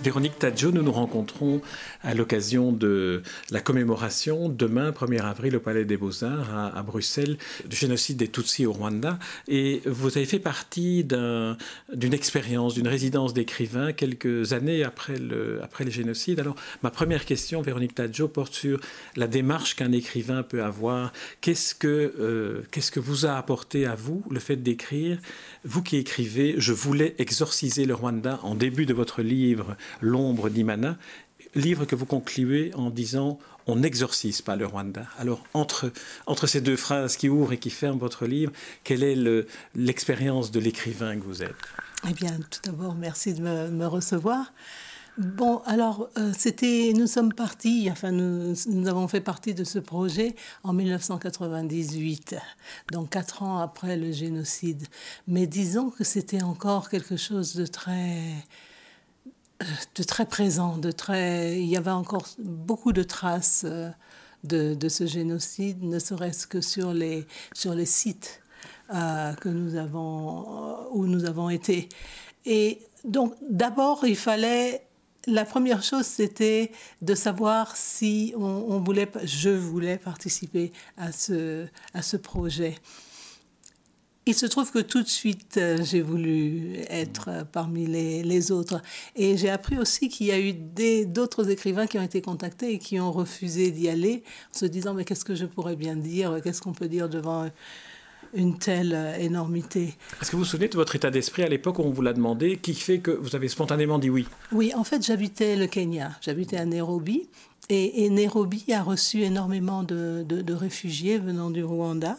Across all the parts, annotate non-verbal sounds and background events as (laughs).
Véronique Tadjo, nous nous rencontrons à l'occasion de la commémoration demain, 1er avril, au Palais des Beaux-Arts à, Bruxelles, du génocide des Tutsis au Rwanda. Et vous avez fait partie d'une expérience, d'une résidence d'écrivain quelques années après le, après génocide. Alors, ma première question, Véronique Tadjo, porte sur la démarche qu'un écrivain peut avoir. Qu'est-ce que, euh, qu'est-ce que vous a apporté à vous le fait d'écrire? Vous qui écrivez, je voulais exorciser le Rwanda en début de votre livre L'ombre d'Imana, livre que vous concluez en disant on n'exorcise pas le Rwanda. Alors, entre, entre ces deux phrases qui ouvrent et qui ferment votre livre, quelle est l'expérience de l'écrivain que vous êtes? Eh bien, tout d'abord, merci de me, recevoir. Bon, alors, euh, c'était, nous sommes partis, enfin, nous, nous, avons fait partie de ce projet en 1998, donc quatre ans après le génocide. Mais disons que c'était encore quelque chose de très de très présent, de très. Il y avait encore beaucoup de traces euh, de, de ce génocide, ne serait-ce que sur les, sur les sites euh, que nous avons, euh, où nous avons été. Et donc, d'abord, il fallait. La première chose, c'était de savoir si on, on, voulait, je voulais participer à ce, à ce projet. Il se trouve que tout de suite, euh, j'ai voulu être euh, parmi les, les autres. Et j'ai appris aussi qu'il y a eu d'autres écrivains qui ont été contactés et qui ont refusé d'y aller, en se disant, mais qu'est-ce que je pourrais bien dire? Qu'est-ce qu'on peut dire devant une telle euh, énormité? Est-ce que vous vous souvenez de votre état d'esprit à l'époque où on vous l'a demandé, qui fait que vous avez spontanément dit oui? Oui, en fait, j'habitais le Kenya, j'habitais à Nairobi, et, Nairobi a reçu énormément de, de, de réfugiés venant du Rwanda.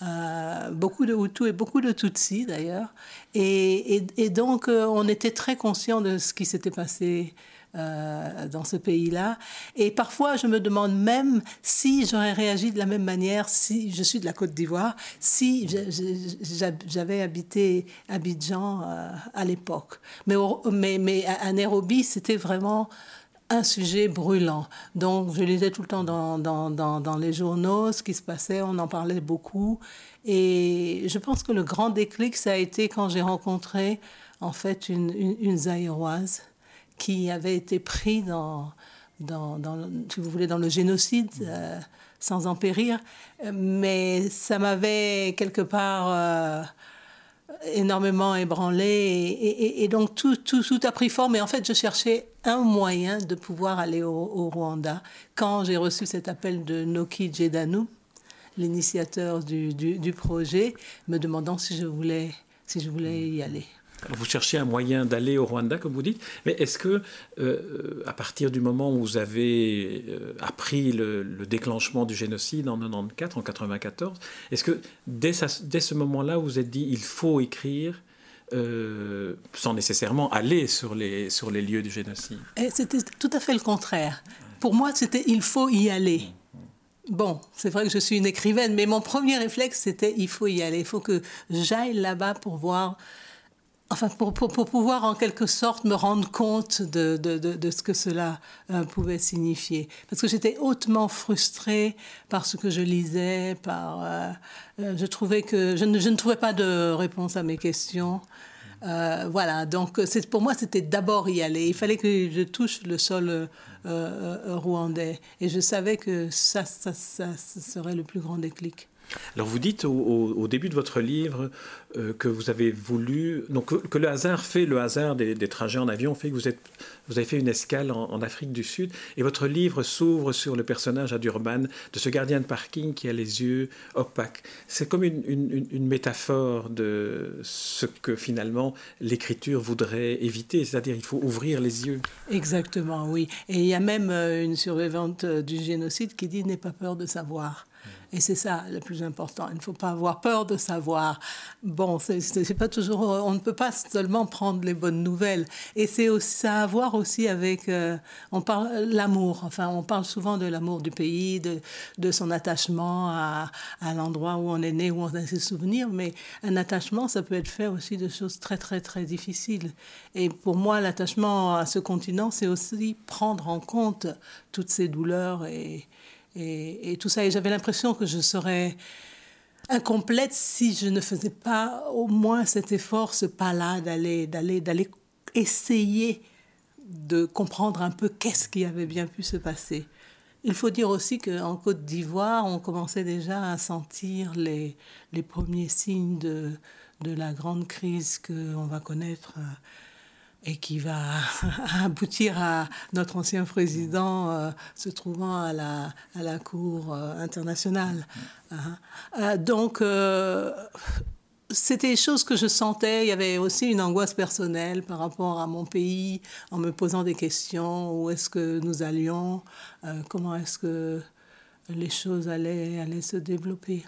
Euh, beaucoup de Hutus et beaucoup de Tutsis d'ailleurs. Et, et, donc, euh, on était très conscient de ce qui s'était passé euh, dans ce pays-là. Et parfois, je me demande même si j'aurais réagi de la même manière si je suis de la Côte d'Ivoire, si j'avais habité Abidjan à l'époque. Mais, mais, mais à Nairobi, c'était vraiment un sujet brûlant. Donc, je lisais tout le temps dans, dans, dans, les journaux ce qui se passait, on en parlait beaucoup. Et je pense que le grand déclic, ça a été quand j'ai rencontré, en fait, une, une, une zaïroise qui avait été prise dans, dans, dans, si vous voulez, dans le génocide, euh, sans en périr. Mais ça m'avait quelque part... Euh, énormément ébranlé et, donc tout, tout, tout, a pris forme et en fait je cherchais un moyen de pouvoir aller au, Rwanda quand j'ai reçu cet appel de Noki Jedanu, l'initiateur du, du, du, projet, me demandant si je voulais, si je voulais y aller. Vous cherchez un moyen d'aller au Rwanda, comme vous dites, mais est-ce que, euh, à partir du moment où vous avez euh, appris le, déclenchement du génocide en 94, en 94, est-ce que dès, ce moment-là, vous êtes dit il faut écrire euh, sans nécessairement aller sur les, sur les lieux du génocide? C'était tout à fait le contraire. Pour moi, c'était il faut y aller. Bon, c'est vrai que je suis une écrivaine, mais mon premier réflexe, c'était il faut y aller. Il faut que j'aille là-bas pour voir Enfin, pour, pour, pouvoir en quelque sorte me rendre compte de, de, de, de ce que cela euh, pouvait signifier. Parce que j'étais hautement frustrée par ce que je lisais, par, euh, euh, je trouvais que je ne, je ne, trouvais pas de réponse à mes questions. voilà, donc pour moi c'était d'abord y aller. Il fallait que je touche le sol rwandais. Et je savais que ça, ça, ça, ça serait le plus grand déclic. Alors vous dites au, début de votre livre euh, que vous avez voulu, donc que, le hasard fait, le hasard des, trajets en avion fait que vous, avez fait une escale en, Afrique du Sud et votre livre s'ouvre sur le personnage à Durban de ce gardien de parking qui a les yeux opaques. C'est comme une, une, métaphore de ce que finalement l'écriture voudrait éviter, c'est-à-dire il faut ouvrir les yeux. Exactement, oui. Et il y a même euh, une survivante euh, du génocide qui dit n'aie pas peur de savoir. Et c'est ça le plus important. Il ne faut pas avoir peur de savoir. Bon, c'est pas toujours. On ne peut pas seulement prendre les bonnes nouvelles. Et c'est ça à voir aussi avec. Euh, on parle l'amour. Enfin, on parle souvent de l'amour du pays, de, de son attachement à, à l'endroit où on est né, où on a ses souvenirs. Mais un attachement, ça peut être fait aussi de choses très très très difficiles. Et pour moi, l'attachement à ce continent, c'est aussi prendre en compte toutes ces douleurs et et, tout ça. Et j'avais l'impression que je serais incomplète si je ne faisais pas au moins cet effort, ce pas-là, d'aller, d'aller, d'aller essayer de comprendre un peu qu'est-ce qui avait bien pu se passer. Il faut dire aussi qu'en Côte d'Ivoire, on commençait déjà à sentir les, les premiers signes de, de la grande crise qu'on va connaître euh, et qui va (laughs) aboutir à notre ancien président euh, se trouvant à la, à la Cour euh, internationale. Hein? donc, c'était des choses que je sentais. Il y avait aussi une angoisse personnelle par rapport à mon pays, en me posant des questions. Où est-ce que nous allions? Comment est-ce que les choses allaient, allaient se développer?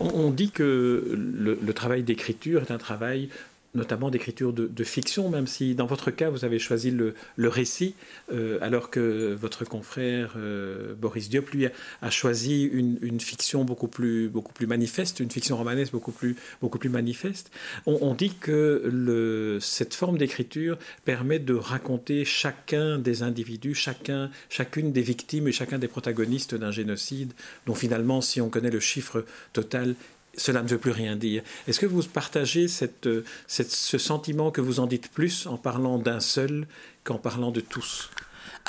On, dit que le travail d'écriture est un travail notamment d'écriture de, fiction, même si dans votre cas, vous avez choisi le, récit, euh, alors que votre confrère euh, Boris Diop, lui, a, choisi une, fiction beaucoup plus, manifeste, une fiction romanesque beaucoup plus, manifeste. On, dit que cette forme d'écriture permet de raconter chacun des individus, chacun, chacune des victimes et chacun des protagonistes d'un génocide, dont finalement, si on connaît le chiffre total, cela ne veut plus rien dire. Est-ce que vous partagez cette, ce sentiment que vous en dites plus en parlant d'un seul qu'en parlant de tous?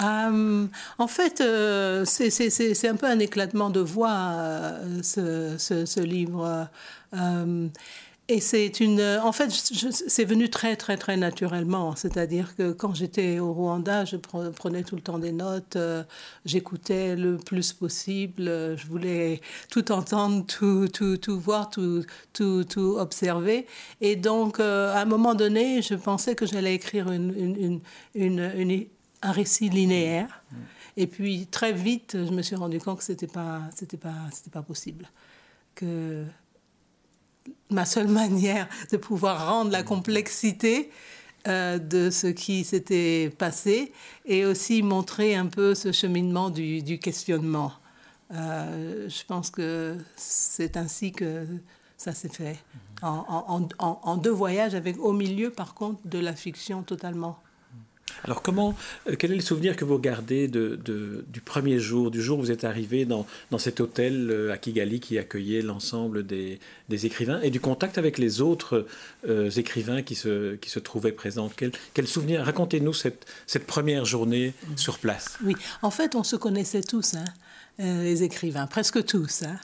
Euh, en fait, euh, c'est un peu un éclatement de voix, euh, ce, livre. Et c'est une. En fait, c'est venu très, très, très naturellement. C'est-à-dire que quand j'étais au Rwanda, je prenais tout le temps des notes, euh, j'écoutais le plus possible, je voulais tout entendre, tout, tout, tout voir, tout, tout, tout observer. Et donc, euh, à un moment donné, je pensais que j'allais écrire une, une, une, un récit linéaire. Et puis, très vite, je me suis rendu compte que ce n'était pas, pas, pas possible. Que ma seule manière de pouvoir rendre la complexité euh, de ce qui s'était passé et aussi montrer un peu ce cheminement du, questionnement. Euh, je pense que c'est ainsi que ça s'est fait. en, deux voyages, avec au milieu, par contre, de la fiction totalement. Alors comment, euh, quel est le souvenir que vous gardez de, du premier jour, du jour où vous êtes arrivé dans, dans cet hôtel euh, à Kigali qui accueillait l'ensemble des, des, écrivains et du contact avec les autres euh, écrivains qui se, qui se trouvaient présents? Quel, quel souvenir? Racontez-nous cette, cette première journée sur place. Oui, en fait, on se connaissait tous. Hein. Euh, les écrivains, presque tous, hein,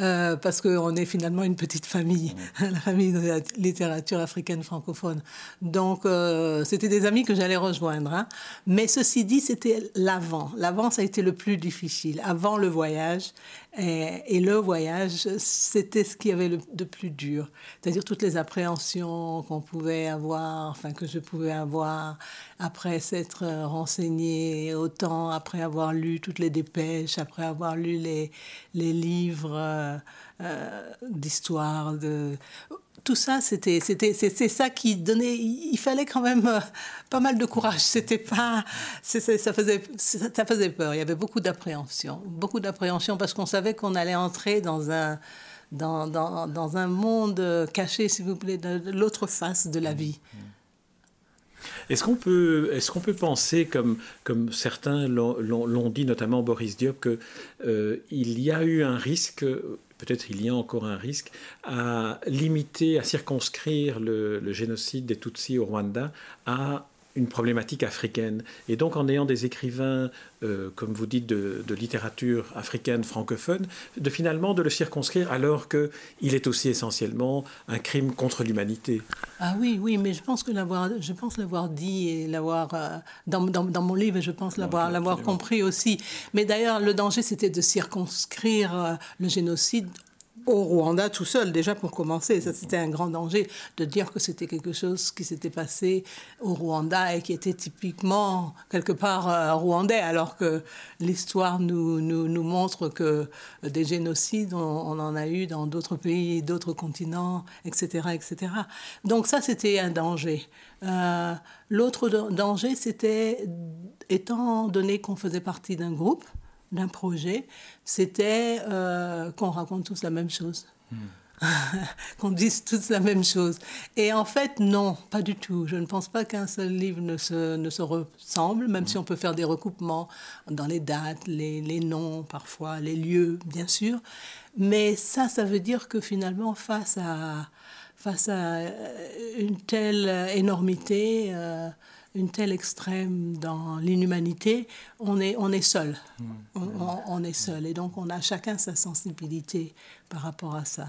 euh, parce qu'on est finalement une petite famille, (laughs) la famille de la littérature africaine francophone. Donc, euh, c'était des amis que j'allais rejoindre. Hein. Mais ceci dit, c'était l'avant. L'avant, ça a été le plus difficile, avant le voyage. Et, le voyage, c'était ce qui avait le, de plus dur. C'est-à-dire toutes les appréhensions qu'on pouvait avoir, enfin que je pouvais avoir après s'être renseigné autant, après avoir lu toutes les dépêches, après avoir lu les, les livres euh, euh, d'histoire, de tout ça, c'était, c'était, c'est, ça qui donnait. Il fallait quand même euh, pas mal de courage. C'était pas, ça faisait, ça faisait peur. Il y avait beaucoup d'appréhension, beaucoup d'appréhension parce qu'on savait qu'on allait entrer dans un, dans, dans, dans, un monde caché, si vous voulez, de, l'autre face de la vie. Est-ce qu'on peut, qu'on peut penser, comme, comme certains l'ont, dit, notamment Boris Diop, qu'il euh, y a eu un risque peut-être il y a encore un risque, à limiter, à circonscrire le, génocide des Tutsis au Rwanda à une problématique africaine. Et donc en ayant des écrivains, euh, comme vous dites, de, littérature africaine francophone, de finalement de le circonscrire alors qu'il est aussi essentiellement un crime contre l'humanité. Ah oui, oui, mais je pense que l'avoir, je pense l'avoir dit et l'avoir euh, dans, dans, dans, mon livre, je pense l'avoir, l'avoir compris aussi. Mais d'ailleurs, le danger, c'était de circonscrire euh, le génocide au Rwanda tout seul, déjà pour commencer. Ça, c'était un grand danger de dire que c'était quelque chose qui s'était passé au Rwanda et qui était typiquement quelque part euh, rwandais, alors que l'histoire nous, nous, montre que des génocides, on, en a eu dans d'autres pays, d'autres continents, etc., etc. Donc ça, c'était un danger. Euh, l'autre danger, c'était, étant donné qu'on faisait partie d'un groupe, d'un projet, c'était euh, qu'on raconte tous la même chose. Hmm. (laughs) qu'on dise tous la même chose. Et en fait, non, pas du tout. Je ne pense pas qu'un seul livre ne se, ne se ressemble, même si on peut faire des recoupements dans les dates, les, les noms parfois, les lieux, bien sûr. Mais ça, ça veut dire que finalement, face à, face à euh, une telle énormité, euh, une telle extrême dans l'inhumanité, on est, on est seul. Mmh. On, on, est seul. Et donc, on a chacun sa sensibilité par rapport à ça.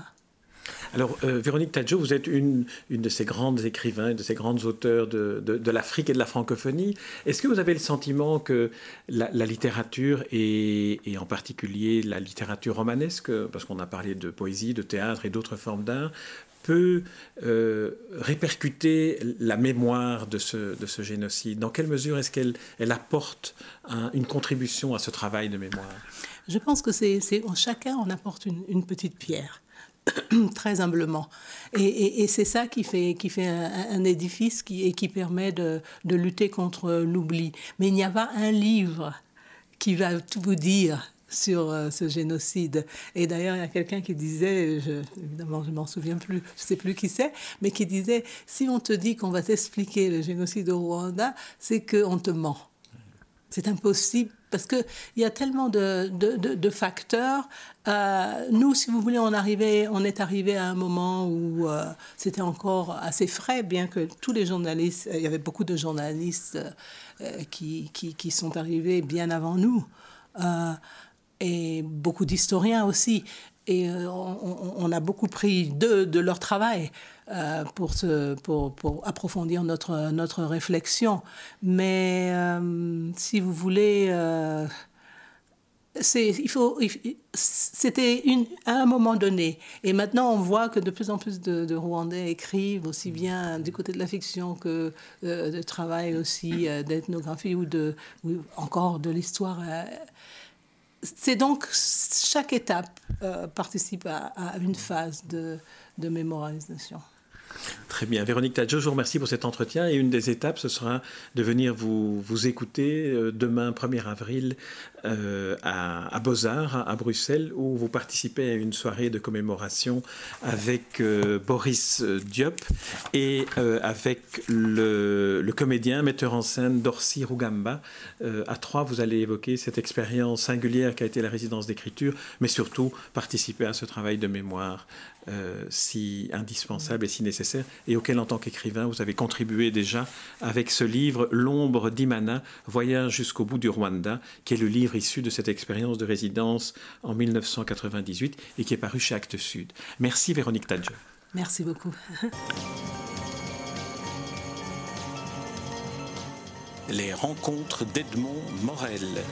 Alors, euh, Véronique Tadjo, vous êtes une, une, de ces grandes écrivains, de ces grandes auteurs de, de, l'Afrique et de la francophonie. Est-ce que vous avez le sentiment que la, littérature, et, et, en particulier la littérature romanesque, parce qu'on a parlé de poésie, de théâtre et d'autres formes d'art, peut euh, répercuter la mémoire de ce, de ce, génocide? Dans quelle mesure est-ce qu'elle elle apporte une contribution à ce travail de mémoire? Je pense que c'est chacun en apporte une, petite pierre. (coughs) très humblement. Et, et, c'est ça qui fait, qui fait un, édifice qui, et qui permet de, de lutter contre l'oubli. Mais il n'y a pas un livre qui va tout vous dire sur euh, ce génocide. Et d'ailleurs, il y a quelqu'un qui disait, évidemment, je m'en souviens plus, je sais plus qui c'est, mais qui disait, si on te dit qu'on va t'expliquer le génocide au Rwanda, c'est qu'on te ment. C'est impossible parce qu'il y a tellement de, de, de, facteurs. Euh, nous, si vous voulez, on, arrivait, on est arrivé à un moment où euh, c'était encore assez frais, bien que tous les journalistes, il y avait beaucoup de journalistes qui, qui, qui, sont arrivés bien avant nous, et beaucoup d'historiens aussi. Et on, on, a beaucoup pris de, de leur travail. Euh, pour, pour, pour, approfondir notre, notre réflexion. Mais euh, si vous voulez, euh, c'était à un moment donné. Et maintenant, on voit que de plus en plus de, Rwandais écrivent aussi bien du côté de la fiction que de travail aussi d'ethnographie ou, de, encore de l'histoire. C'est donc chaque étape participe à, une phase de mémorisation. Très bien. Véronique Tadjo, je vous remercie pour cet entretien. Et une des étapes, ce sera de venir vous, écouter euh, demain, 1er avril, euh, à, Beaux-Arts, à, Bruxelles, où vous participez à une soirée de commémoration avec euh, Boris Diop et avec le, comédien, metteur en scène Dorcy Rougamba. à trois, vous allez évoquer cette expérience singulière qu'a été la résidence d'écriture, mais surtout participer à ce travail de mémoire si indispensable et si nécessaire, et auquel en tant qu'écrivain vous avez contribué déjà avec ce livre L'ombre d'Imana, Voyage jusqu'au bout du Rwanda, qui est le livre issu de cette expérience de résidence en 1998 et qui est paru chez Actes Sud. Merci Véronique Tadje. Merci beaucoup. Les rencontres d'Edmond Morel.